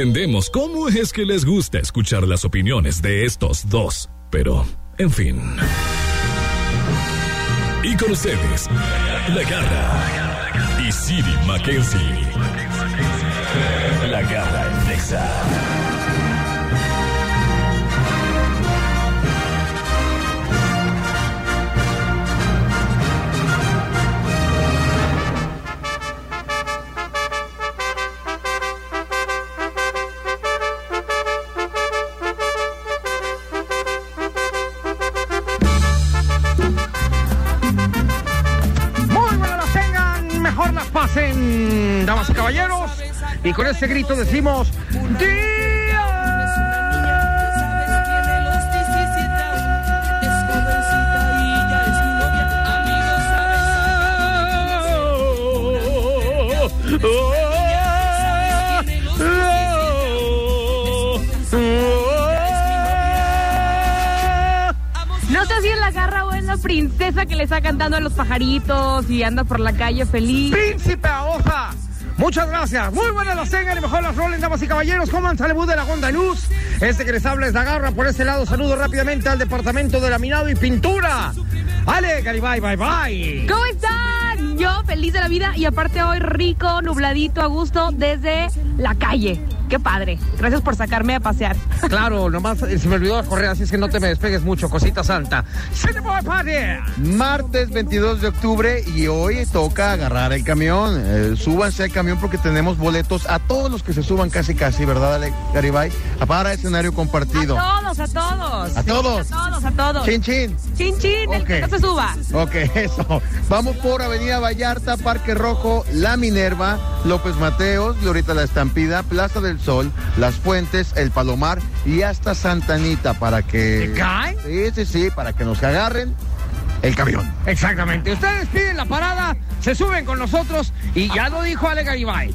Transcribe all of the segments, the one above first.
entendemos cómo es que les gusta escuchar las opiniones de estos dos, pero, en fin. Y con ustedes, La Garra y Siri Mackenzie. La Garra en. Y con ese grito decimos, ¡Día! No sé si es la garra o es la princesa que le está cantando a los pajaritos y anda por la calle feliz. ¡Príncipe hoja! Muchas gracias. Muy buenas las tengan y mejor las rolen, damas y caballeros. Coman salud de la Gonda Luz. Este que les habla es la garra. Por este lado, saludo rápidamente al departamento de laminado y pintura. Ale, Garibay, bye, bye. ¿Cómo están? Yo feliz de la vida y aparte hoy rico, nubladito, a gusto desde la calle. Qué padre. Gracias por sacarme a pasear. Claro, nomás eh, se me olvidó correr, así es que no te me despegues mucho, cosita santa. Martes 22 de octubre y hoy toca agarrar el camión. Eh, súbanse al camión porque tenemos boletos a todos los que se suban casi casi, ¿verdad, Ale Garibay? Para escenario compartido. A todos, a todos. ¿A todos? A todos, a todos. Chin, chin. Chin, chin, el que no se suba. Ok, eso. Vamos por Avenida Vallarta, Parque Rojo, La Minerva, López Mateos, Glorita La Estampida, Plaza del Sol, Las Fuentes, El Palomar y hasta Santanita para que... ¿Se cae? Sí, sí, sí, para que nos agarren el camión. Exactamente. Ustedes piden la parada, se suben con nosotros y ya lo dijo Ale Garibay.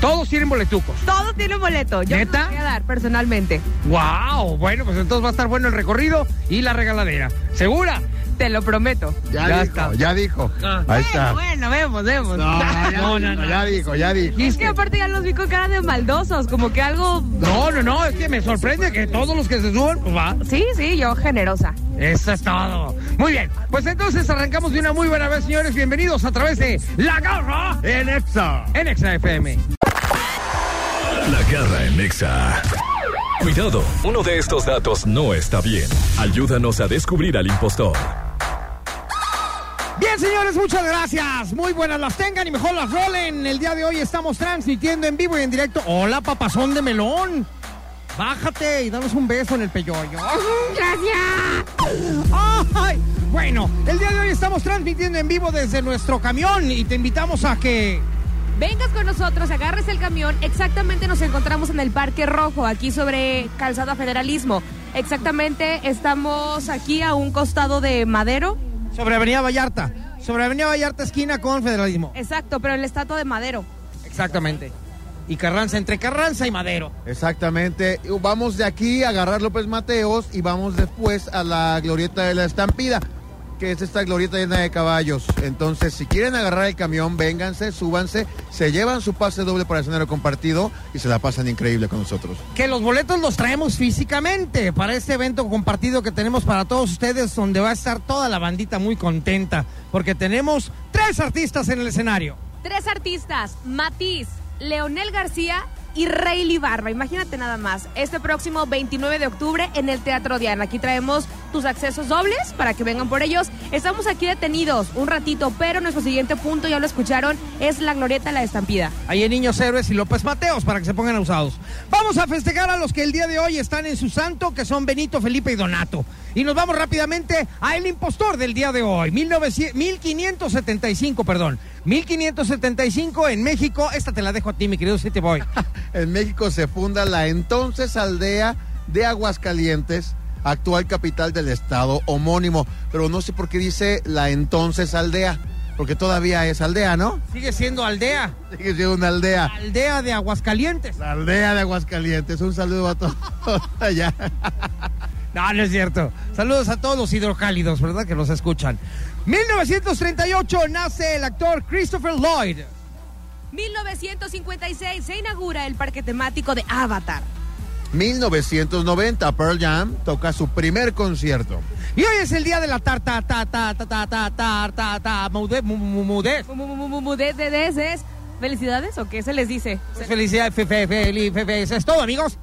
Todos tienen boletucos. Todos tienen boleto. Yo ¿Neta? voy a dar personalmente. ¡Wow! Bueno, pues entonces va a estar bueno el recorrido y la regaladera. ¿Segura? Te lo prometo. Ya, dijo, está. ya dijo. Ah. Ahí está. Bueno, vemos, vemos. No, ya, No, no, no. ya dijo, ya dijo. Es que aparte ya los vi con cara de maldosos, como que algo... No, no, no, es que me sorprende que todos los que se suban, pues va. Sí, sí, yo generosa. Eso es todo. Muy bien, pues entonces arrancamos de una muy buena vez, señores. Bienvenidos a través de La Garra En Exa. en Exa FM. La Garra en Nexa. Cuidado, uno de estos datos no está bien. Ayúdanos a descubrir al impostor. Bien, señores, muchas gracias. Muy buenas las tengan y mejor las rolen. El día de hoy estamos transmitiendo en vivo y en directo. Hola, papazón de melón. Bájate y danos un beso en el peyoyo. Gracias. Ay, bueno, el día de hoy estamos transmitiendo en vivo desde nuestro camión y te invitamos a que Vengas con nosotros, agarres el camión. Exactamente nos encontramos en el Parque Rojo, aquí sobre Calzada Federalismo. Exactamente estamos aquí a un costado de Madero. Sobre Avenida Vallarta, sobre Avenida Vallarta esquina con Federalismo. Exacto, pero el estatua de Madero. Exactamente. Y Carranza, entre Carranza y Madero. Exactamente. Vamos de aquí a agarrar López Mateos y vamos después a la glorieta de la estampida, que es esta glorieta llena de caballos. Entonces, si quieren agarrar el camión, vénganse, súbanse, se llevan su pase doble para el escenario compartido y se la pasan increíble con nosotros. Que los boletos los traemos físicamente para este evento compartido que tenemos para todos ustedes, donde va a estar toda la bandita muy contenta, porque tenemos tres artistas en el escenario. Tres artistas, Matiz, Leonel García y Rayleigh Barba. Imagínate nada más. Este próximo 29 de octubre en el Teatro Diana. Aquí traemos tus accesos dobles para que vengan por ellos. Estamos aquí detenidos un ratito, pero nuestro siguiente punto, ya lo escucharon, es la glorieta la estampida. Ahí en Niños Héroes y López Mateos para que se pongan usados. Vamos a festejar a los que el día de hoy están en su santo, que son Benito, Felipe y Donato. Y nos vamos rápidamente a El Impostor del día de hoy, 1900 1575, perdón. 1575 en México. Esta te la dejo a ti, mi querido City Boy. En México se funda la entonces aldea de Aguascalientes, actual capital del estado homónimo. Pero no sé por qué dice la entonces aldea, porque todavía es aldea, ¿no? Sigue siendo aldea. Sigue siendo una aldea. Aldea de Aguascalientes. La aldea de Aguascalientes. Un saludo a todos allá. No, no es cierto. Saludos a todos los hidrocálidos, ¿verdad? Que nos escuchan. 1938 nace el actor Christopher Lloyd. 1956 se inaugura el parque temático de Avatar. 1990, Pearl Jam toca su primer concierto. Y hoy es el día de la tarta, ta, ta, ta, ta, ta, ta, ta, ta, mude- mu- mu- mu- mudez. Mu- mu- mu- mu- mu- de- es ¿Felicidades o qué se les dice? Felicidades, fe, fe, es todo, amigos.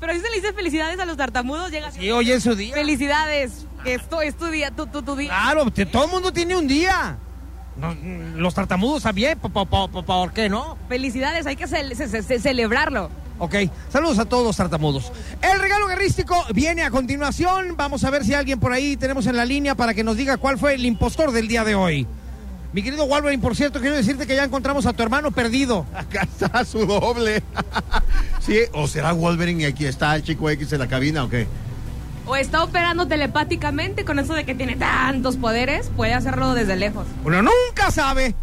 Pero si se le dice felicidades a los tartamudos, llega así. Y hoy es su día. Felicidades, que esto es tu día, tu, tu, tu día. Claro, te- todo el mundo tiene un día. No, los tartamudos también, po- po- po- po- ¿por qué no? Felicidades, hay que ce- ce- ce- celebrarlo. Ok, saludos a todos los tartamudos. El regalo guerrístico viene a continuación. Vamos a ver si alguien por ahí tenemos en la línea para que nos diga cuál fue el impostor del día de hoy. Mi querido Wolverine, por cierto, quiero decirte que ya encontramos a tu hermano perdido. Acá está su doble. sí, o será Wolverine y aquí está el chico X en la cabina o qué? O está operando telepáticamente con eso de que tiene tantos poderes, puede hacerlo desde lejos. Uno nunca sabe.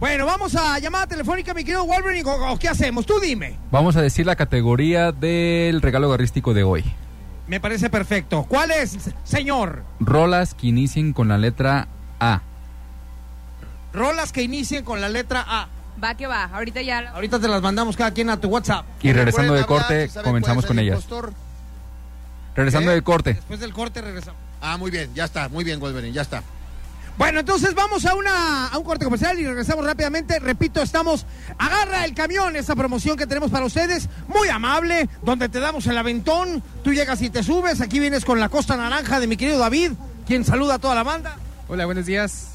Bueno, vamos a llamada telefónica, mi querido Wolverine, o, qué hacemos? Tú dime. Vamos a decir la categoría del regalo garrístico de hoy. Me parece perfecto. ¿Cuál es, señor? Rolas que inicien con la letra A. Rolas que inicien con la letra A. Va que va, ahorita ya. Ahorita te las mandamos cada quien a tu WhatsApp. Y regresando de hablar, corte, ¿saben comenzamos con el ellas. impostor? Regresando ¿Eh? del corte. Después del corte regresamos. Ah, muy bien, ya está, muy bien, Wolverine, ya está. Bueno, entonces vamos a, una, a un corte comercial y regresamos rápidamente. Repito, estamos Agarra el camión, esa promoción que tenemos para ustedes, muy amable, donde te damos el aventón, tú llegas y te subes, aquí vienes con la costa naranja de mi querido David, quien saluda a toda la banda. Hola, buenos días.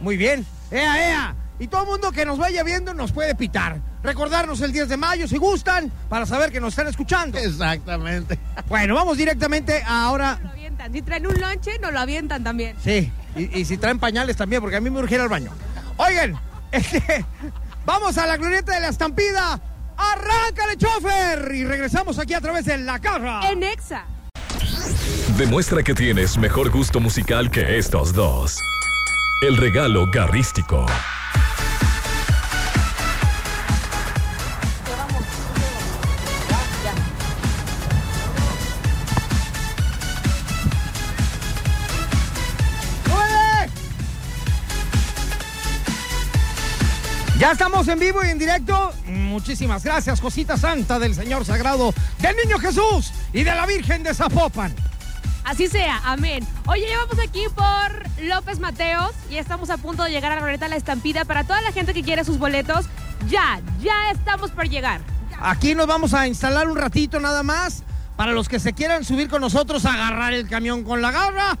Muy bien, ea, ea. Y todo el mundo que nos vaya viendo nos puede pitar. Recordarnos el 10 de mayo si gustan, para saber que nos están escuchando. Exactamente. Bueno, vamos directamente ahora. Lo avientan. Si traen un lonche, nos lo avientan también. Sí, y, y si traen pañales también, porque a mí me urgiera al baño. Oigan, este, vamos a la glorieta de la estampida. ¡Arráncale, chofer! Y regresamos aquí a través de la carra. En Exa. Demuestra que tienes mejor gusto musical que estos dos. El regalo garrístico. Ya estamos en vivo y en directo. Muchísimas gracias, cosita santa del Señor Sagrado, del Niño Jesús y de la Virgen de Zapopan. Así sea, amén. Oye, ya vamos aquí por López Mateos y estamos a punto de llegar a la de la Estampida. Para toda la gente que quiere sus boletos, ya, ya estamos por llegar. Aquí nos vamos a instalar un ratito nada más. Para los que se quieran subir con nosotros a agarrar el camión con la garra,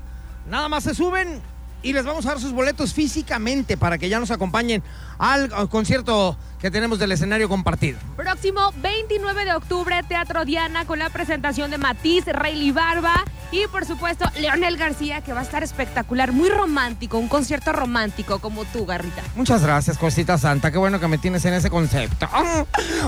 nada más se suben y les vamos a dar sus boletos físicamente para que ya nos acompañen al concierto que tenemos del escenario compartido. Próximo 29 de octubre, Teatro Diana con la presentación de Matiz, Rayleigh Barba y por supuesto Leonel García que va a estar espectacular, muy romántico, un concierto romántico como tú, Garrita. Muchas gracias, cosita santa. Qué bueno que me tienes en ese concepto.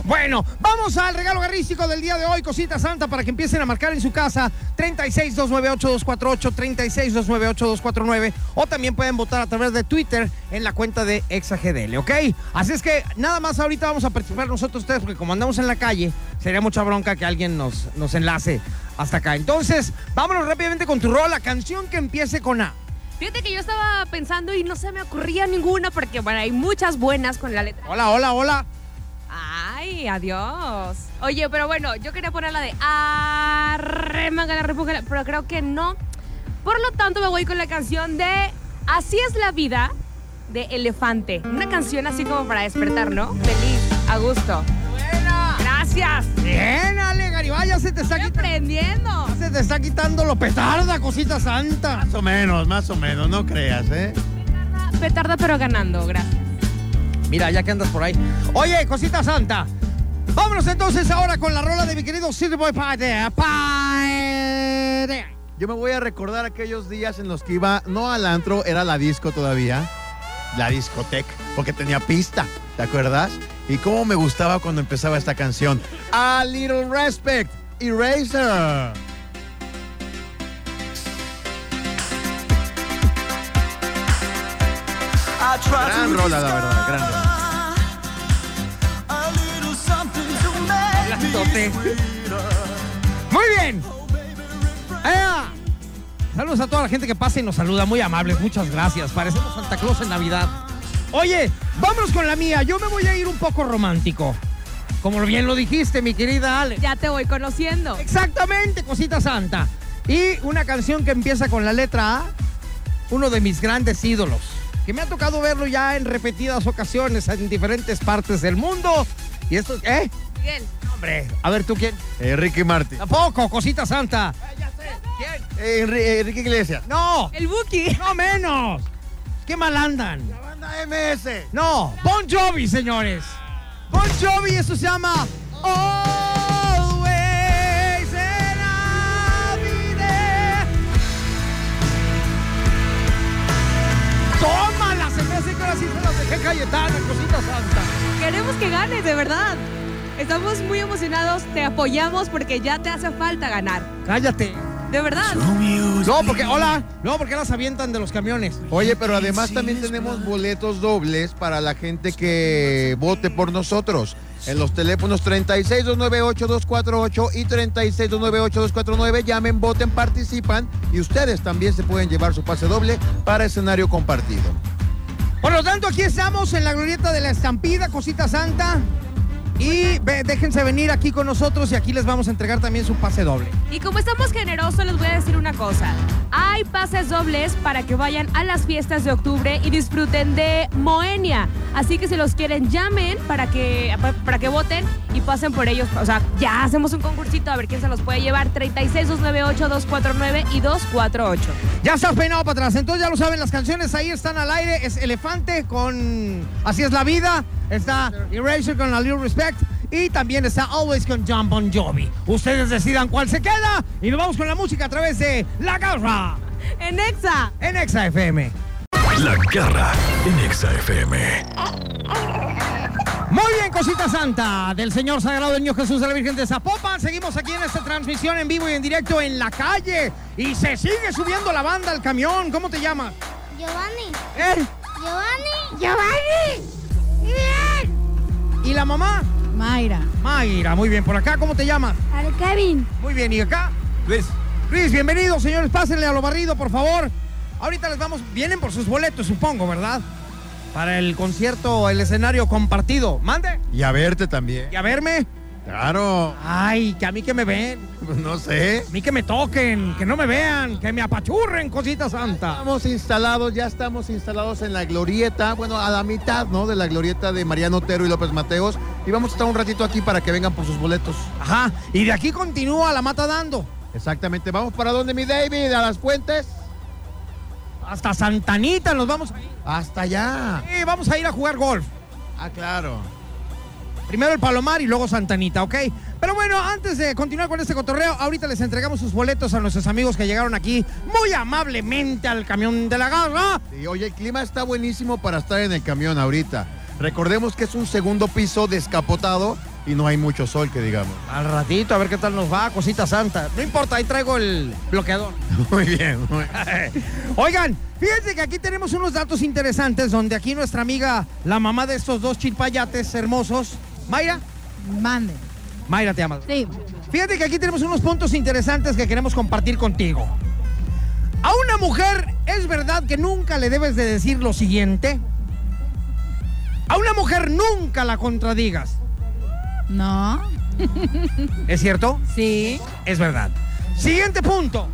Bueno, vamos al regalo garrístico del día de hoy, cosita santa, para que empiecen a marcar en su casa 36 298 248 36 298 249 o también pueden votar a través de Twitter en la cuenta de ExaGDL, ¿ok? Así es que nada más ahorita vamos a participar nosotros ustedes porque como andamos en la calle, sería mucha bronca que alguien nos, nos enlace hasta acá. Entonces, vámonos rápidamente con tu rol, la canción que empiece con A. Fíjate que yo estaba pensando y no se me ocurría ninguna porque bueno, hay muchas buenas con la letra. Hola, hola, hola. Ay, adiós. Oye, pero bueno, yo quería poner la de Arremanga la repújala, pero creo que no. Por lo tanto, me voy con la canción de Así es la vida de Elefante. Una canción así como para despertar, ¿no? Feliz, a gusto. Buena. Gracias. Bien, Ale Garibay, ya se te está Estoy quitando. aprendiendo. Ya se te está quitando lo petarda, cosita santa. Más o menos, más o menos, no creas, ¿eh? Petarda, petarda, pero ganando. Gracias. Mira, ya que andas por ahí. Oye, cosita santa. Vámonos entonces ahora con la rola de mi querido City Boy Padea. Padea. Yo me voy a recordar aquellos días en los que iba, no al antro, era la disco todavía, la discoteca, porque tenía pista, ¿te acuerdas? Y cómo me gustaba cuando empezaba esta canción. A Little Respect, Eraser. Gran rola, la verdad, gran rola. Blandote. Muy bien. Saludos a toda la gente que pasa y nos saluda, muy amables, muchas gracias. Parecemos Santa Claus en Navidad. Oye, vámonos con la mía. Yo me voy a ir un poco romántico. Como bien lo dijiste, mi querida Ale. Ya te voy conociendo. Exactamente, cosita santa. Y una canción que empieza con la letra A, uno de mis grandes ídolos, que me ha tocado verlo ya en repetidas ocasiones en diferentes partes del mundo. Y esto, ¿eh? Miguel. Hombre, a ver tú quién. Eh, Ricky Martin. Tampoco, cosita santa. Eh, Enri- eh, Enrique Iglesias. No, El Buki. no menos. Qué mal andan. La banda MS. No, Bon Jovi, señores. Bon Jovi, eso se llama there. Tómala, se me hace que ahora sí se las dejé Cayetana, cosita santa. Queremos que ganes, de verdad. Estamos muy emocionados, te apoyamos porque ya te hace falta ganar. Cállate. De verdad. No, porque, hola, no, porque las avientan de los camiones. Oye, pero además también tenemos boletos dobles para la gente que vote por nosotros. En los teléfonos 36298248 y 36298249 llamen, voten, participan y ustedes también se pueden llevar su pase doble para escenario compartido. Por lo tanto, aquí estamos en la glorieta de la estampida, cosita santa. Y ve- déjense venir aquí con nosotros y aquí les vamos a entregar también su pase doble. Y como estamos generosos, les voy a decir una cosa. Hay pases dobles para que vayan a las fiestas de octubre y disfruten de Moenia. Así que si los quieren, llamen para que, para que voten y pasen por ellos. O sea, ya hacemos un concursito a ver quién se los puede llevar. 36-298-249 y 248. Ya estás peinado para atrás. Entonces ya lo saben, las canciones ahí están al aire. Es Elefante con Así es la vida. Está Eraser con A Little Respect. Y también está Always con John Bon Jovi. Ustedes decidan cuál se queda. Y nos vamos con la música a través de La Garra En Exa. en Exa FM. La garra en Exa FM. Muy bien, cosita santa del Señor Sagrado del Niño Jesús de la Virgen de Zapopan. Seguimos aquí en esta transmisión en vivo y en directo en la calle. Y se sigue subiendo la banda al camión. ¿Cómo te llamas? Giovanni, ¿Eh? Giovanni, Giovanni. Bien. ¿Y la mamá? Mayra. Mayra, muy bien. ¿Por acá cómo te llamas? Al Kevin. Muy bien. ¿Y acá? Luis. Luis, bienvenidos, señores. Pásenle a lo barrido, por favor. Ahorita les vamos. Vienen por sus boletos, supongo, ¿verdad? Para el concierto, el escenario compartido. Mande. Y a verte también. Y a verme. Claro, Ay, que a mí que me ven. pues no sé. A mí que me toquen, que no me vean, que me apachurren, cosita santa. Estamos instalados, ya estamos instalados en la glorieta, bueno, a la mitad, ¿no? De la glorieta de Mariano Otero y López Mateos. Y vamos a estar un ratito aquí para que vengan por sus boletos. Ajá. Y de aquí continúa la mata dando. Exactamente. ¿Vamos para dónde, mi David? ¿A las fuentes? Hasta Santanita nos vamos a ir. Hasta allá. Sí, vamos a ir a jugar golf. Ah, claro. Primero el Palomar y luego Santanita, ¿ok? Pero bueno, antes de continuar con este cotorreo, ahorita les entregamos sus boletos a nuestros amigos que llegaron aquí muy amablemente al camión de la garra. Y oye, el clima está buenísimo para estar en el camión ahorita. Recordemos que es un segundo piso descapotado y no hay mucho sol, que digamos. Al ratito, a ver qué tal nos va, cosita santa. No importa, ahí traigo el bloqueador. Muy bien. muy bien. Oigan, fíjense que aquí tenemos unos datos interesantes donde aquí nuestra amiga, la mamá de estos dos chilpayates hermosos, Mayra, Mande. Mayra te llamas. Sí. Fíjate que aquí tenemos unos puntos interesantes que queremos compartir contigo. A una mujer es verdad que nunca le debes de decir lo siguiente. A una mujer nunca la contradigas. No. ¿Es cierto? Sí. Es verdad. Siguiente punto.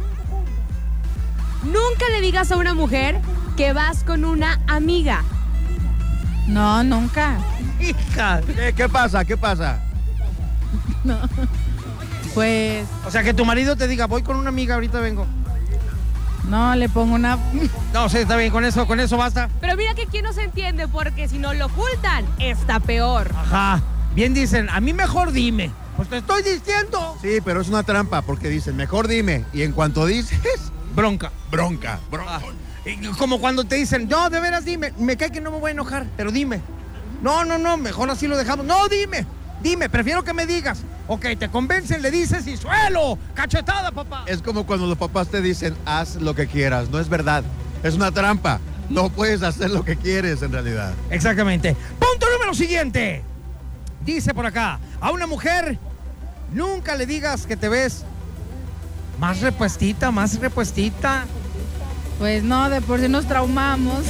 Nunca le digas a una mujer que vas con una amiga. No, nunca. Hija. ¿Qué, qué pasa? ¿Qué pasa? Pues O sea, que tu marido te diga, voy con una amiga, ahorita vengo. no, le pongo una. No, sí, está bien, con eso, con eso basta. Pero mira que aquí no se entiende porque si no lo ocultan, está peor. Ajá. Bien dicen, a mí mejor dime. Pues te estoy diciendo. Sí, pero es una trampa porque dicen, mejor dime. Y en cuanto dices, Bronca. bronca, bronca. Y Como cuando te dicen, no, de veras dime, me cae que no me voy a enojar, pero dime. No, no, no, mejor así lo dejamos. No, dime, dime, prefiero que me digas. Ok, te convencen, le dices y suelo, cachetada, papá. Es como cuando los papás te dicen, haz lo que quieras. No es verdad. Es una trampa. No puedes hacer lo que quieres en realidad. Exactamente. Punto número siguiente. Dice por acá, a una mujer nunca le digas que te ves más repuestita, más repuestita. Pues no, de por sí nos traumamos.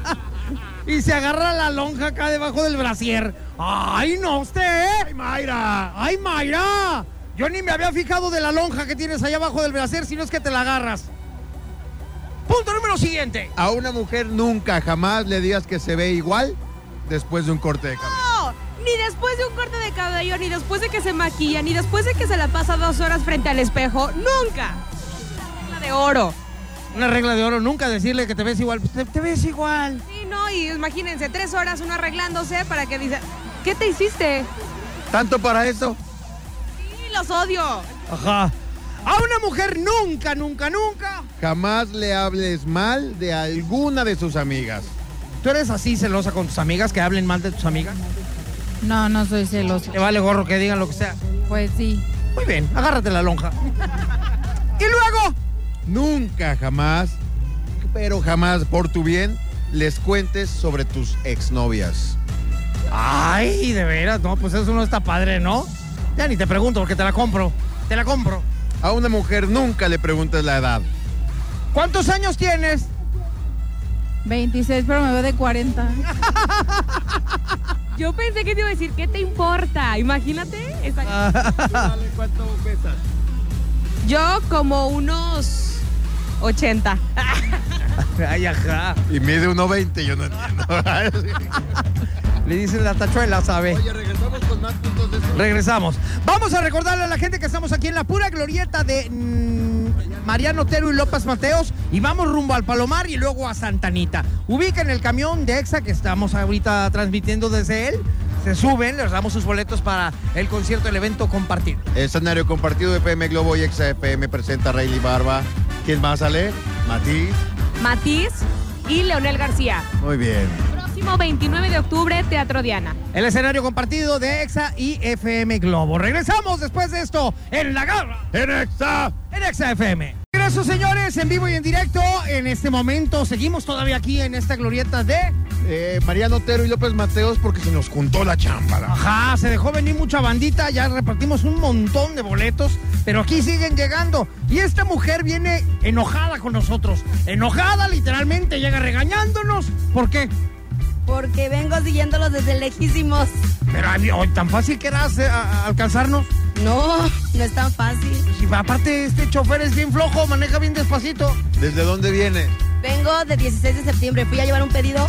y se agarra la lonja acá debajo del brasier. ¡Ay, no usted! ¡Ay, Mayra! ¡Ay, Mayra! Yo ni me había fijado de la lonja que tienes allá abajo del brasier, si no es que te la agarras. Punto número siguiente. A una mujer nunca, jamás le digas que se ve igual después de un corte de cabello. No, ni después de un corte de cabello, ni después de que se maquilla, ni después de que se la pasa dos horas frente al espejo. ¡Nunca! Regla de oro. Una regla de oro, nunca decirle que te ves igual. Pues te, te ves igual. Sí, no, y imagínense, tres horas uno arreglándose para que dice, ¿qué te hiciste? ¿Tanto para eso? Sí, los odio. Ajá. A una mujer nunca, nunca, nunca. Jamás le hables mal de alguna de sus amigas. ¿Tú eres así celosa con tus amigas que hablen mal de tus amigas? No, no soy celosa. Te vale gorro que digan lo que sea. Pues sí. Muy bien, agárrate la lonja. y luego, Nunca, jamás, pero jamás por tu bien, les cuentes sobre tus exnovias. ay, de veras, no, pues eso no está padre, ¿no? Ya ni te pregunto porque te la compro. Te la compro. A una mujer nunca le preguntes la edad. ¿Cuántos años tienes? 26, pero me veo de 40. Yo pensé que te iba a decir, ¿qué te importa? Imagínate. esa-. ¿Cuánto pesas? Yo como unos 80. Ay, ajá. Y mide 1.20, yo no entiendo. Le dicen la tachuela, ¿sabe? Oye, regresamos con más puntos de eso. Regresamos. Vamos a recordarle a la gente que estamos aquí en la pura glorieta de mm, Mariano Otero y López Mateos y vamos rumbo al Palomar y luego a Santanita. Ubican el camión de EXA que estamos ahorita transmitiendo desde él. Se suben, les damos sus boletos para el concierto, el evento compartir. Escenario compartido de PM Globo y XFM presenta a Rayleigh Barba. ¿Quién más sale? Matiz. Matiz y Leonel García. Muy bien. Próximo 29 de octubre, Teatro Diana. El escenario compartido de EXA y FM Globo. Regresamos después de esto en La Garra. En Exa. en Exa FM. Regreso, señores, en vivo y en directo. En este momento seguimos todavía aquí en esta glorieta de... Eh, Mariano Otero y López Mateos porque se nos juntó la chamba. la- Ajá, se dejó venir mucha bandita, ya repartimos un montón de boletos, pero aquí siguen llegando. Y esta mujer viene enojada con nosotros. Enojada, literalmente, llega regañándonos. ¿Por qué? Porque vengo siguiéndolos desde lejísimos. Pero hoy tan fácil que era a- a- alcanzarnos. No, no es tan fácil. Si aparte este chofer es bien flojo, maneja bien despacito. ¿Desde dónde viene? Vengo de 16 de septiembre. Fui a llevar un pedido.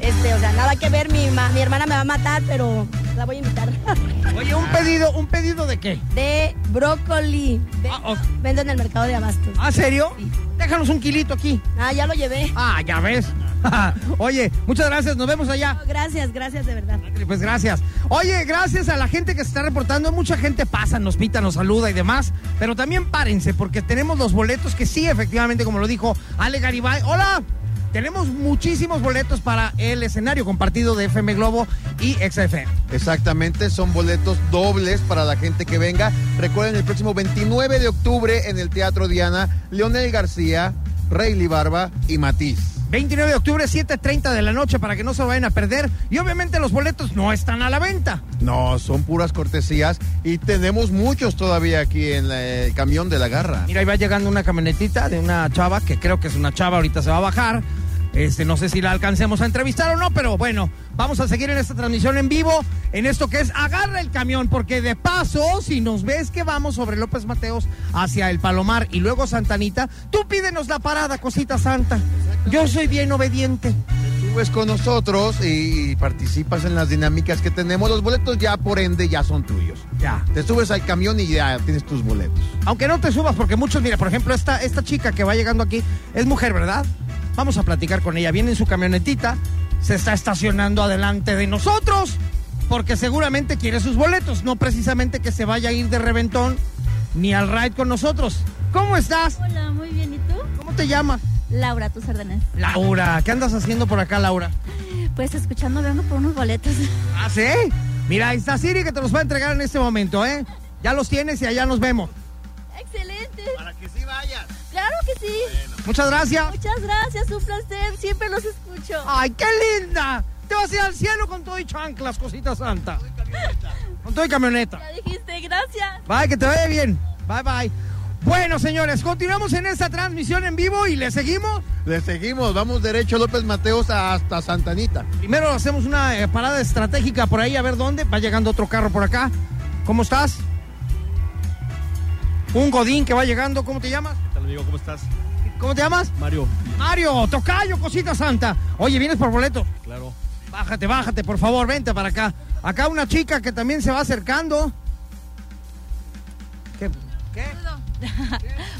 Este, o sea, nada que ver. Mi, ma- mi hermana me va a matar, pero la voy a invitar. Oye, un pedido, ¿un pedido de qué? De brócoli. Ve- Ah. Vendo en el mercado de abastos. ¿Ah, serio? Sí. Déjanos un kilito aquí. Ah, ya lo llevé. Ah, ya ves. Oye, muchas gracias, nos vemos allá. Gracias, gracias de verdad. Pues gracias. Oye, gracias a la gente que se está reportando. Mucha gente pasa, nos pita, nos saluda y demás. Pero también párense porque tenemos los boletos que sí, efectivamente, como lo dijo Ale Garibay. Hola. Tenemos muchísimos boletos para el escenario compartido de FM Globo y XFM. Exactamente, son boletos dobles para la gente que venga. Recuerden, el próximo 29 de octubre en el Teatro Diana, Leonel García, Rayleigh Barba y Matiz. 29 de octubre, 7.30 de la noche para que no se vayan a perder. Y obviamente los boletos no están a la venta. No, son puras cortesías y tenemos muchos todavía aquí en la- el camión de la garra. Mira, ahí va llegando una camionetita de una chava, que creo que es una chava, ahorita se va a bajar. Este, no sé si la alcancemos a entrevistar o no, pero bueno, vamos a seguir en esta transmisión en vivo, en esto que es agarra el camión, porque de paso, si nos ves que vamos sobre López Mateos hacia el Palomar y luego Santanita, tú pídenos la parada, cosita santa. Yo soy bien obediente. Subes con nosotros y, y participas en las dinámicas que tenemos. Los boletos ya por ende ya son tuyos. Ya. Te subes al camión y ya tienes tus boletos. Aunque no te subas, porque muchos, mira, por ejemplo, esta, esta chica que va llegando aquí es mujer, ¿verdad? Vamos a platicar con ella. Viene en su camionetita, se está estacionando adelante de nosotros, porque seguramente quiere sus boletos, no precisamente que se vaya a ir de reventón ni al ride con nosotros. ¿Cómo estás? Hola, muy bien. ¿Y tú? ¿Cómo te llamas? Laura, tus órdenes. Laura. ¿Qué andas haciendo por acá, Laura? Pues escuchando, vengo por unos boletos. ¿Ah, sí? Mira, ahí está Siri que te los va a entregar en este momento, ¿eh? Ya los tienes y allá nos vemos. Excelente. Para que sí vayas. Claro que sí. Muchas gracias. Muchas gracias, un placer. Siempre los escucho. ¡Ay, qué linda! Te vas a ir al cielo con todo y chanclas, cosita santa. Con todo y camioneta. Ya dijiste, gracias. Bye, que te vaya bien. Bye, bye. Bueno, señores, continuamos en esta transmisión en vivo y le seguimos. Le seguimos, vamos derecho López Mateos hasta Santanita. Primero hacemos una eh, parada estratégica por ahí, a ver dónde. Va llegando otro carro por acá. ¿Cómo estás? Un Godín que va llegando. ¿Cómo te llamas? ¿Qué tal, amigo? ¿Cómo estás? ¿Cómo te llamas? Mario. Mario, tocayo, cosita santa. Oye, ¿vienes por boleto? Claro. Bájate, bájate, por favor, vente para acá. Acá una chica que también se va acercando. ¿Qué? ¿Qué?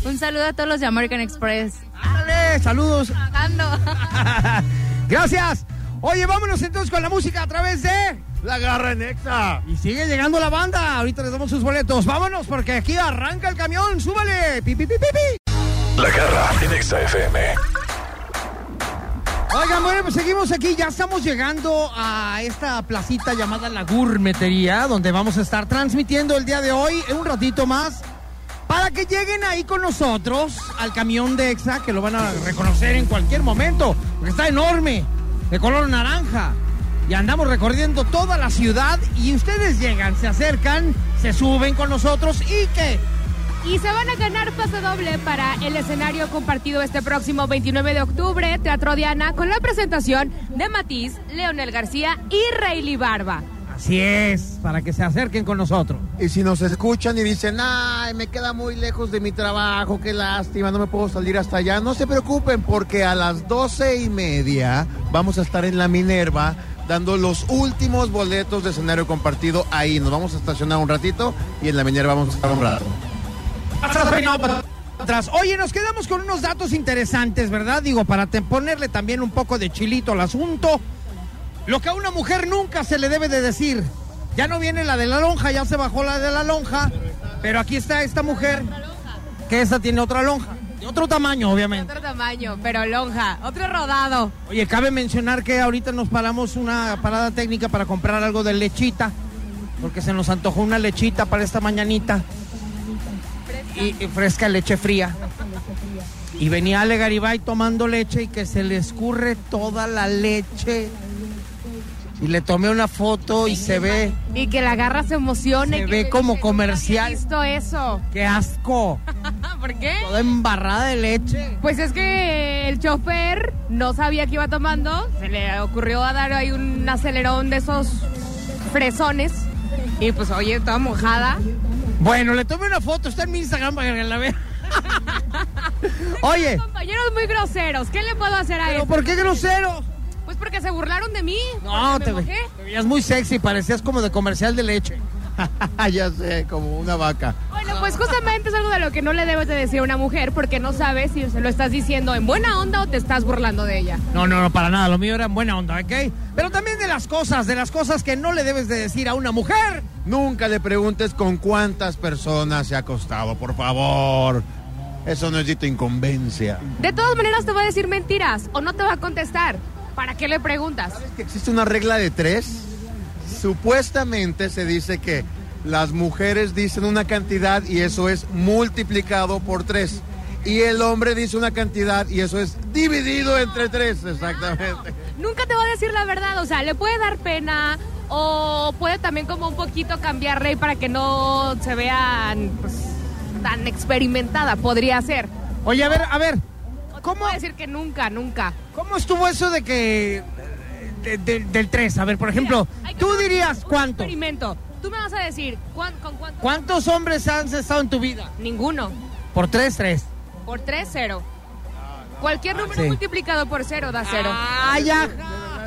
Un saludo a todos los de American Express. Ándale, saludos. Ando. Gracias. Oye, vámonos entonces con la música a través de... La garra en Exa. Y sigue llegando la banda. Ahorita les damos sus boletos. Vámonos porque aquí arranca el camión. Súbale. Pi, pi, pi, pi, pi. La garra en Exa FM. Oigan, bueno, pues seguimos aquí. Ya estamos llegando a esta placita llamada La Gourmetería, donde vamos a estar transmitiendo el día de hoy, en un ratito más, para que lleguen ahí con nosotros al camión de Exa, que lo van a reconocer en cualquier momento, porque está enorme, de color naranja. Y andamos recorriendo toda la ciudad y ustedes llegan, se acercan, se suben con nosotros y que Y se van a ganar pase doble para el escenario compartido este próximo 29 de octubre, Teatro Diana, con la presentación de Matiz, Leonel García y Rayleigh Barba. así es, para que se acerquen con nosotros. Y si nos escuchan y dicen, ay, me queda muy lejos de mi trabajo, qué lástima, no me puedo salir hasta allá, no se preocupen porque a las doce y media vamos a estar en la Minerva dando los últimos boletos de escenario compartido ahí. Nos vamos a estacionar un ratito y en la Minerva vamos a estar un rato. Atrás. Oye, nos quedamos con unos datos interesantes, ¿verdad? Digo, para ponerle también un poco de chilito al asunto. Lo que a una mujer nunca se le debe de decir. Ya no viene la de la lonja, ya se bajó la de la lonja. Pero aquí está esta mujer, que esta tiene otra lonja. De otro tamaño, obviamente. Otro tamaño, pero lonja, otro rodado. Oye, cabe mencionar que ahorita nos paramos una parada técnica para comprar algo de lechita. Porque se nos antojó una lechita para esta mañanita. Y, y fresca leche fría. Y venía Ale Garibay tomando leche y que se le escurre toda la leche. Y le tomé una foto y se ve. Y que la garra se emocione. Se ve como comercial. visto eso. ¡Qué asco! ¿Por qué? Toda embarrada de leche. Pues es que el chofer no sabía que iba tomando, se le ocurrió a dar ahí un acelerón de esos fresones y pues oye, toda mojada. Bueno, le tomé una foto, está en mi Instagram para que la vea. Oye, Compañeros muy groseros, ¿qué le puedo hacer a ¿pero por qué grosero? Pues porque se burlaron de mí. No, te, me te veías muy sexy, parecías como de comercial de leche. ya sé, como una vaca. Bueno, pues justamente es algo de lo que no le debes de decir a una mujer porque no sabes si se lo estás diciendo en buena onda o te estás burlando de ella. No, no, no, para nada, lo mío era en buena onda, ¿ok? Pero también de las cosas, de las cosas que no le debes de decir a una mujer. Nunca le preguntes con cuántas personas se ha acostado, por favor. Eso no es de tu incumbencia. De todas maneras te va a decir mentiras o no te va a contestar. ¿Para qué le preguntas? que existe una regla de tres. Supuestamente se dice que las mujeres dicen una cantidad y eso es multiplicado por tres. Y el hombre dice una cantidad y eso es dividido entre tres, exactamente. nunca te va a decir la verdad, o sea, le puede dar pena o puede también como un poquito cambiar rey para que no se vean pues, tan experimentada, podría ser. Oye, a ver, a ver, ¿Cómo decir que nunca, nunca? ¿cómo estuvo eso de que... de- de- del 3? A ver, por ejemplo, Mira, tú dirías cuánto. experimento. Tú me vas a decir, ¿cuán- ¿con cuánto? ¿Cuántos hombres han estado en tu vida? Ninguno. Por 3, 3. Por tres, cero. Cualquier número sí. multiplicado por cero da cero. ¡Ay, ya!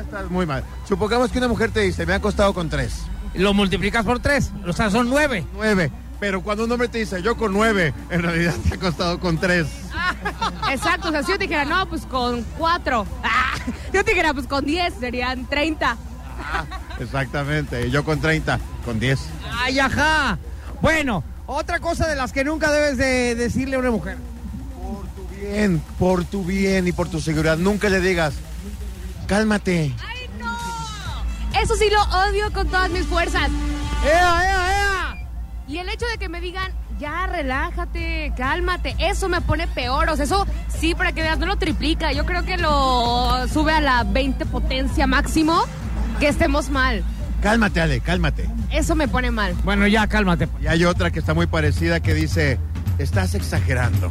Estás muy mal. Supongamos que una mujer te dice, me ha costado con tres, Lo multiplicas por 3, o sea, son 9. nueve. Pero cuando un hombre te dice, yo con nueve, en realidad te ha costado con tres. Exacto, o sea, si yo te dijera, no, pues con cuatro. Ah, yo te dijera, pues con diez, serían treinta. Exactamente. Y yo con 30, con 10. ¡Ay, ajá! Bueno, otra cosa de las que nunca debes de decirle a una mujer. Por tu bien, por tu bien y por tu seguridad, nunca le digas, cálmate. ¡Ay, no! Eso sí lo odio con todas mis fuerzas. ¡Ea, ea, ea! Y el hecho de que me digan, ya relájate, cálmate, eso me pone peor. O sea, eso sí, para que veas, no lo triplica. Yo creo que lo sube a la 20 potencia máximo, que estemos mal. Cálmate, Ale, cálmate. Eso me pone mal. Bueno, ya, cálmate. Y hay otra que está muy parecida que dice, estás exagerando.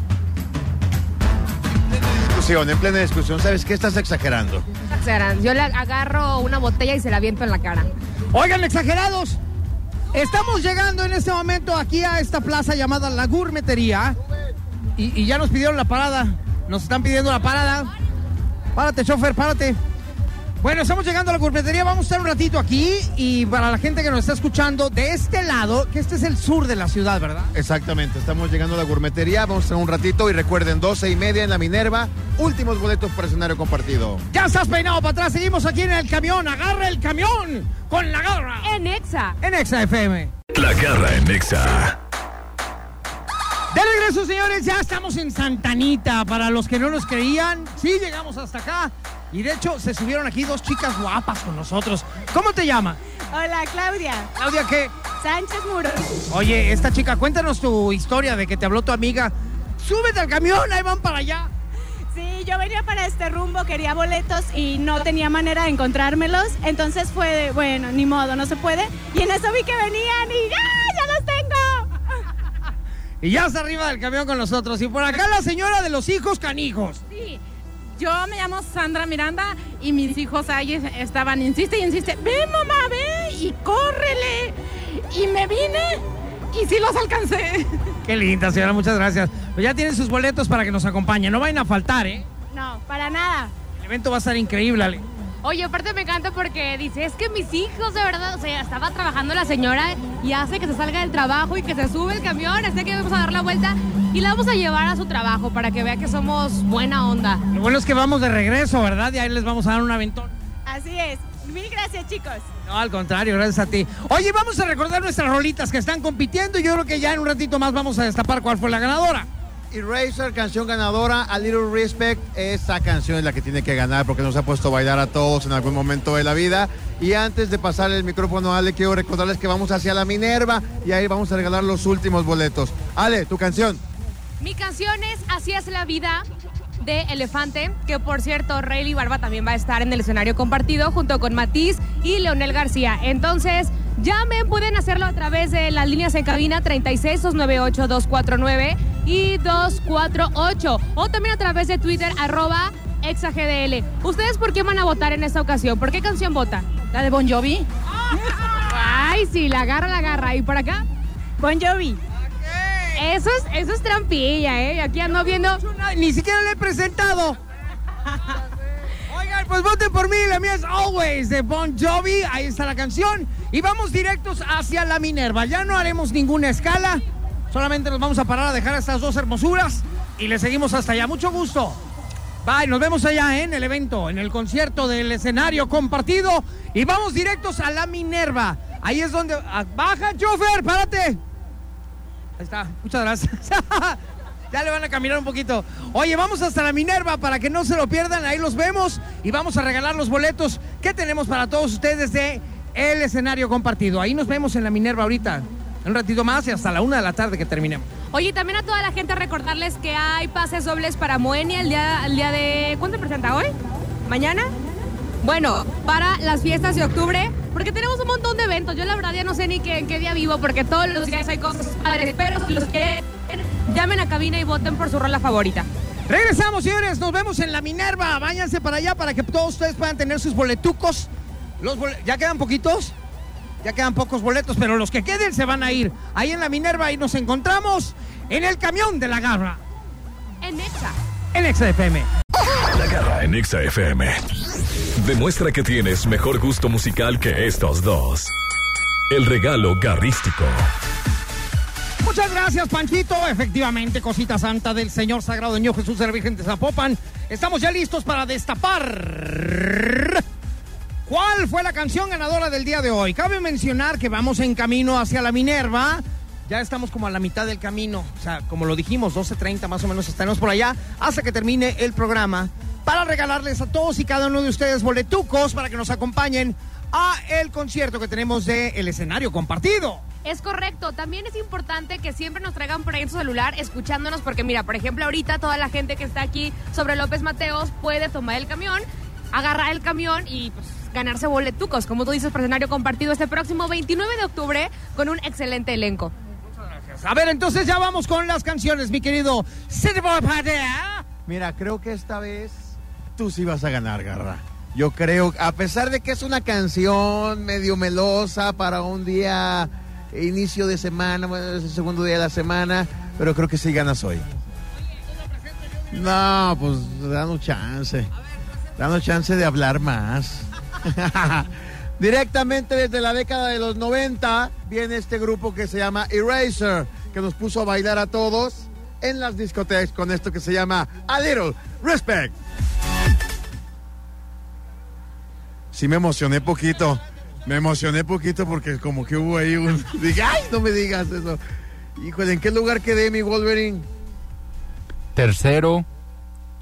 En plena discusión, en plena discusión, ¿sabes qué? Estás exagerando. Exageran. Yo le agarro una botella y se la aviento en la cara. Oigan, exagerados. Estamos llegando en este momento aquí a esta plaza llamada La Gourmetería. Y, y ya nos pidieron la parada. Nos están pidiendo la parada. Párate, chofer, párate. Bueno, estamos llegando a la gourmetería. Vamos a estar un ratito aquí. Y para la gente que nos está escuchando de este lado, que este es el sur de la ciudad, ¿verdad? Exactamente, estamos llegando a la gourmetería, vamos a estar un ratito y recuerden, 12 y media en la Minerva, últimos boletos para escenario compartido. Ya estás peinado para atrás. Seguimos aquí en el camión. Agarra el camión con la garra. En Exa. En Exa FM. La garra en Nexa. De regreso, señores, ya estamos en Santanita. Para los que no nos creían, sí llegamos hasta acá. Y de hecho, se subieron aquí dos chicas guapas con nosotros. ¿Cómo te llamas? Hola, Claudia. Claudia, ¿qué? Sánchez Muros. Oye, esta chica, cuéntanos tu historia de que te habló tu amiga. Súbete al camión, ahí van para allá. Sí, yo venía para este rumbo, quería boletos y no tenía manera de encontrármelos. Entonces fue de, bueno, ni modo, no se puede. Y en eso vi que venían y ¡ya! ¡Ya los tengo! Y ya está arriba del camión con nosotros. Y por acá la señora de los hijos canijos. Sí, yo me llamo Sandra Miranda y mis hijos ahí estaban, insiste y insiste, ven mamá, ve y córrele. Y me vine y sí los alcancé. Qué linda, señora, muchas gracias. Pues ya tienen sus boletos para que nos acompañen. No vayan a faltar, ¿eh? No, para nada. El evento va a estar increíble, Ale. Oye, aparte me encanta porque dice, es que mis hijos, de verdad, o sea, estaba trabajando la señora y hace que se salga del trabajo y que se sube el camión, así que vamos a dar la vuelta y la vamos a llevar a su trabajo para que vea que somos buena onda. Lo bueno es que vamos de regreso, ¿verdad? Y ahí les vamos a dar un aventón. Así es. Mil gracias, chicos. No, al contrario, gracias a ti. Oye, vamos a recordar nuestras rolitas que están compitiendo y yo creo que ya en un ratito más vamos a destapar cuál fue la ganadora. Eraser, canción ganadora, A Little Respect, esa canción es la que tiene que ganar porque nos ha puesto a bailar a todos en algún momento de la vida. Y antes de pasar el micrófono a Ale, quiero recordarles que vamos hacia la Minerva y ahí vamos a regalar los últimos boletos. Ale, tu canción. Mi canción es Así es la vida de Elefante, que por cierto, Rayleigh Barba también va a estar en el escenario compartido junto con Matiz y Leonel García. Entonces, llamen, pueden hacerlo a través de las líneas en cabina 36-298-249 y 248 o también a través de Twitter arroba exagdl. ¿Ustedes por qué van a votar en esta ocasión? ¿Por qué canción votan? La de Bon Jovi. Ay, sí, la agarra, la agarra. ¿Y por acá? Bon Jovi. Eso es, eso es trampilla, ¿eh? Aquí ando viendo... Ni siquiera le he presentado. Oigan, pues voten por mí, la mía es Always de Bon Jovi, ahí está la canción. Y vamos directos hacia la Minerva. Ya no haremos ninguna escala, solamente nos vamos a parar a dejar estas dos hermosuras y le seguimos hasta allá. Mucho gusto. Bye, nos vemos allá en el evento, en el concierto del escenario compartido. Y vamos directos a la Minerva. Ahí es donde. ah, Baja, chofer, párate. Ahí está, muchas gracias. ya le van a caminar un poquito. Oye, vamos hasta la Minerva para que no se lo pierdan. Ahí los vemos y vamos a regalar los boletos que tenemos para todos ustedes de el escenario compartido. Ahí nos vemos en la Minerva ahorita. Un ratito más y hasta la una de la tarde que terminemos. Oye, también a toda la gente recordarles que hay pases dobles para Moenia el día, el día de... ¿Cuándo se presenta hoy? ¿Mañana? Bueno, para las fiestas de octubre, porque tenemos un montón de eventos. Yo la verdad ya no sé ni qué, en qué día vivo, porque todos los días hay cosas padres. Pero si los quieren, llamen a cabina y voten por su rola favorita. Regresamos, señores. Nos vemos en la Minerva. Váyanse para allá para que todos ustedes puedan tener sus boletucos. Los ¿Ya quedan poquitos? Ya quedan pocos boletos, pero los que queden se van a ir. Ahí en la Minerva y nos encontramos en el camión de la garra. En Exa. En XFM. La garra en Exa FM. Demuestra que tienes mejor gusto musical que estos dos. El regalo garrístico. Muchas gracias, Panchito. Efectivamente, cosita santa del Señor Sagrado Niño Jesús de la Virgen de Zapopan. Estamos ya listos para destapar. ¿Cuál fue la canción ganadora del día de hoy? Cabe mencionar que vamos en camino hacia la Minerva. Ya estamos como a la mitad del camino. O sea, como lo dijimos, 12.30 más o menos estaremos por allá hasta que termine el programa para regalarles a todos y cada uno de ustedes boletucos para que nos acompañen a el concierto que tenemos de El Escenario Compartido. Es correcto. También es importante que siempre nos traigan por ahí en su celular escuchándonos, porque mira, por ejemplo, ahorita toda la gente que está aquí sobre López Mateos puede tomar el camión, agarrar el camión y pues, ganarse boletucos, como tú dices, por escenario compartido este próximo 29 de octubre con un excelente elenco. A ver, entonces ya vamos con las canciones, mi querido. Mira, creo que esta vez tú sí vas a ganar, Garra. Yo creo, a pesar de que es una canción medio melosa para un día, inicio de semana, bueno, es el segundo día de la semana, pero creo que sí ganas hoy. No, pues danos chance. Danos chance de hablar más. Directamente desde la década de los 90 viene este grupo que se llama Eraser, que nos puso a bailar a todos en las discotecas con esto que se llama A Little Respect. Sí me emocioné poquito. Me emocioné poquito porque como que hubo ahí un... Dije, ay, no me digas eso. Híjole, ¿en qué lugar quedé mi Wolverine? Tercero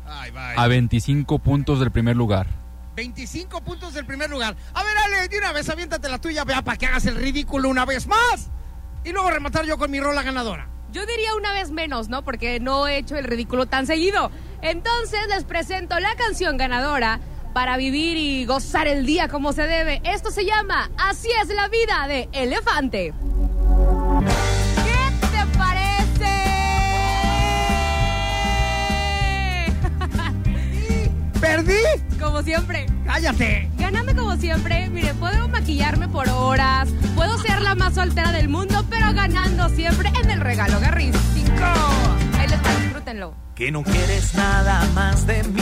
Ay, bye. a 25 puntos del primer lugar. 25 puntos del primer lugar. A ver, Ale, de una vez aviéntate la tuya, vea, para que hagas el ridículo una vez más. Y luego rematar yo con mi rola ganadora. Yo diría una vez menos, ¿no? Porque no he hecho el ridículo tan seguido. Entonces les presento la canción ganadora para vivir y gozar el día como se debe. Esto se llama Así es la vida de Elefante. ¿Qué te parece? ¿Perdí? Como siempre. ¡Cállate! Ganando como siempre, mire, puedo maquillarme por horas, puedo ser la más soltera del mundo, pero ganando siempre en el regalo garrístico. Ahí les está, disfrútenlo. Que no quieres nada más de mí,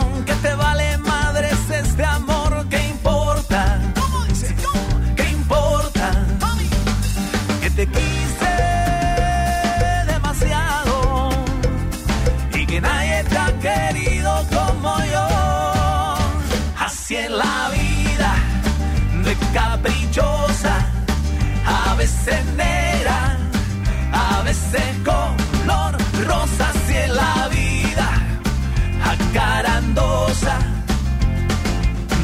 Es la vida, de caprichosa, a veces negra, a veces color rosa, así es la vida, acarandosa.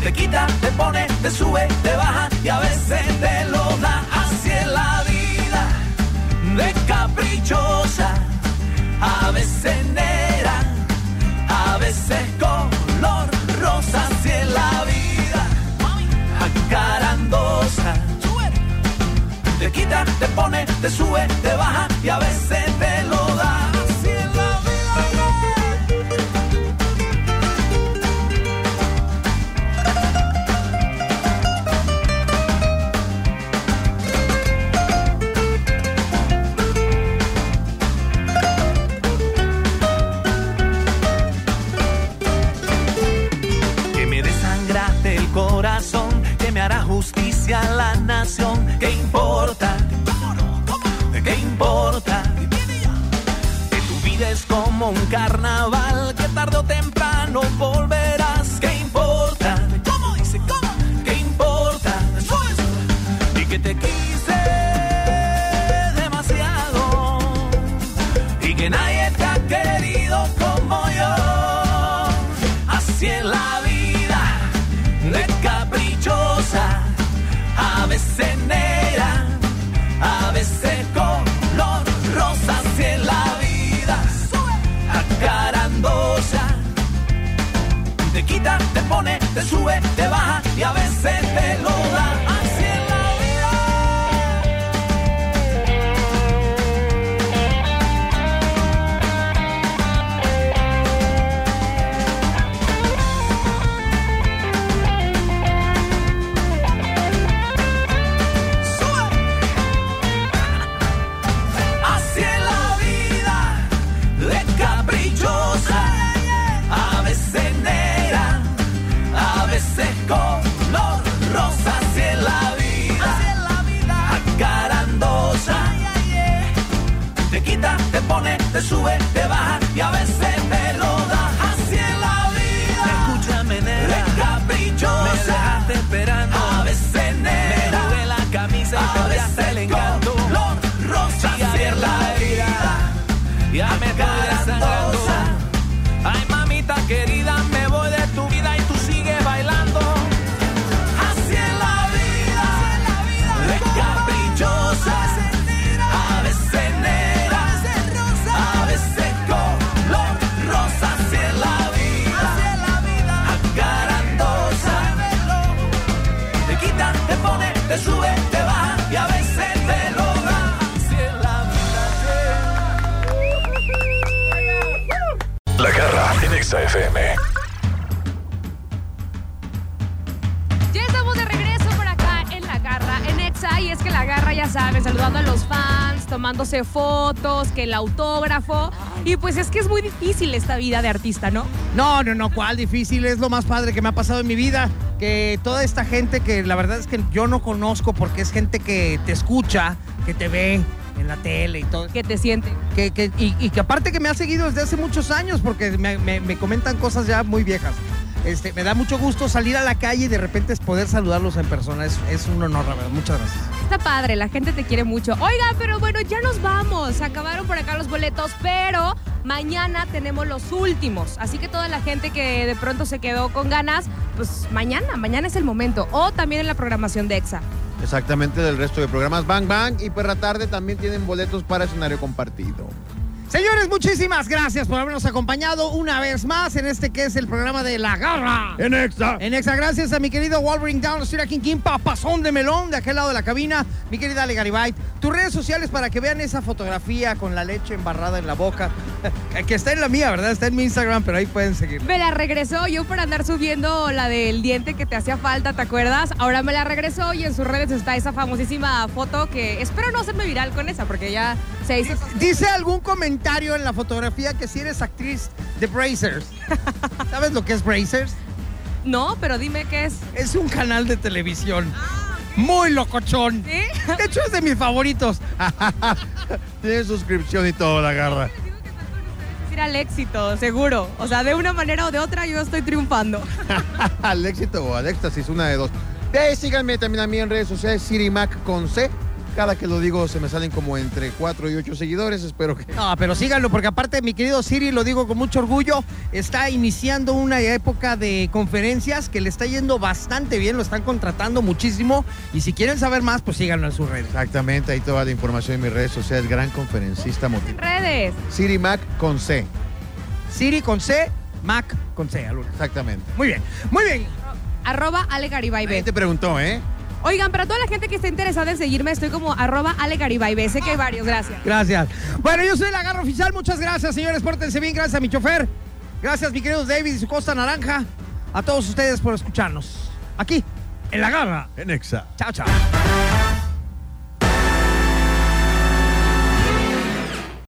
Te quita, te pone, te sube, te baja y a veces te lo da. Así es la vida, de caprichosa, a veces negra, a veces color Te quita, te pone, te sube, te baja y a veces te lo da. Así es la que me desangraste el corazón, que me hará justicia es como un carnaval, que tarde o temprano te sube, tomándose fotos, que el autógrafo. Y pues es que es muy difícil esta vida de artista, ¿no? No, no, no, cuál difícil, es lo más padre que me ha pasado en mi vida, que toda esta gente que la verdad es que yo no conozco porque es gente que te escucha, que te ve en la tele y todo. Que te siente. Que, que- y, y que aparte que me ha seguido desde hace muchos años porque me, me- me comentan cosas ya muy viejas. Este, me da mucho gusto salir a la calle y de repente es poder saludarlos en persona. Es, es un honor, la verdad. Muchas gracias. Está padre, la gente te quiere mucho. Oiga, pero bueno, ya nos vamos. Se acabaron por acá los boletos, pero mañana tenemos los últimos. Así que toda la gente que de pronto se quedó con ganas, pues mañana, mañana es el momento. O también en la programación de EXA. Exactamente, del resto de programas Bang Bang y Perra Tarde también tienen boletos para escenario compartido. Señores, muchísimas gracias por habernos acompañado una vez más en este que es el programa de La Garra. En Exa. En Exa, gracias a mi querido Wolverine Down, Street King King, papazón de melón de aquel lado de la cabina, mi querida Ale Garibay. Tus redes sociales para que vean esa fotografía con la leche embarrada en la boca, que está en la mía, ¿verdad? Está en mi Instagram, pero ahí pueden seguir. Me la regresó yo por andar subiendo la del diente que te hacía falta, ¿te acuerdas? Ahora me la regresó y en sus redes está esa famosísima foto que espero no hacerme viral con esa porque ya se hizo. Dice algún comentario en la fotografía que si eres actriz de Brazers. ¿Sabes lo que es Brazers? No, pero dime qué es. Es un canal de televisión. Muy locochón. ¿Sí? De hecho, es de mis favoritos. Tiene suscripción y todo, la garra. Es ir al éxito, seguro. O sea, de una manera o de otra yo estoy triunfando. al éxito o al éxtasis, una de dos. De ahí síganme también a mí en redes sociales, Sirimac con C. Cada que lo digo se me salen como entre 4 y 8 seguidores. Espero que. No, pero síganlo, porque aparte, mi querido Siri, lo digo con mucho orgullo, está iniciando una época de conferencias que le está yendo bastante bien, lo están contratando muchísimo. Y si quieren saber más, pues síganlo en sus redes. Exactamente, ahí toda la información en mis redes sociales. Gran conferencista motivador. Redes. Sirimac con C. Siri con C, Mac con C, Aluna. Exactamente. Muy bien, muy bien. Arroba Ale Garibay. Ahí te preguntó, ¿eh? Oigan, para toda la gente que esté interesada en seguirme, estoy como arroba. Sé que hay varios, gracias. Gracias. Bueno, yo soy la Garra Oficial. Muchas gracias, señores. Pórtense bien. Gracias a mi chofer. Gracias, mi querido David y su Costa Naranja. A todos ustedes por escucharnos. Aquí, en la Garra. En Exa. Chao, chao.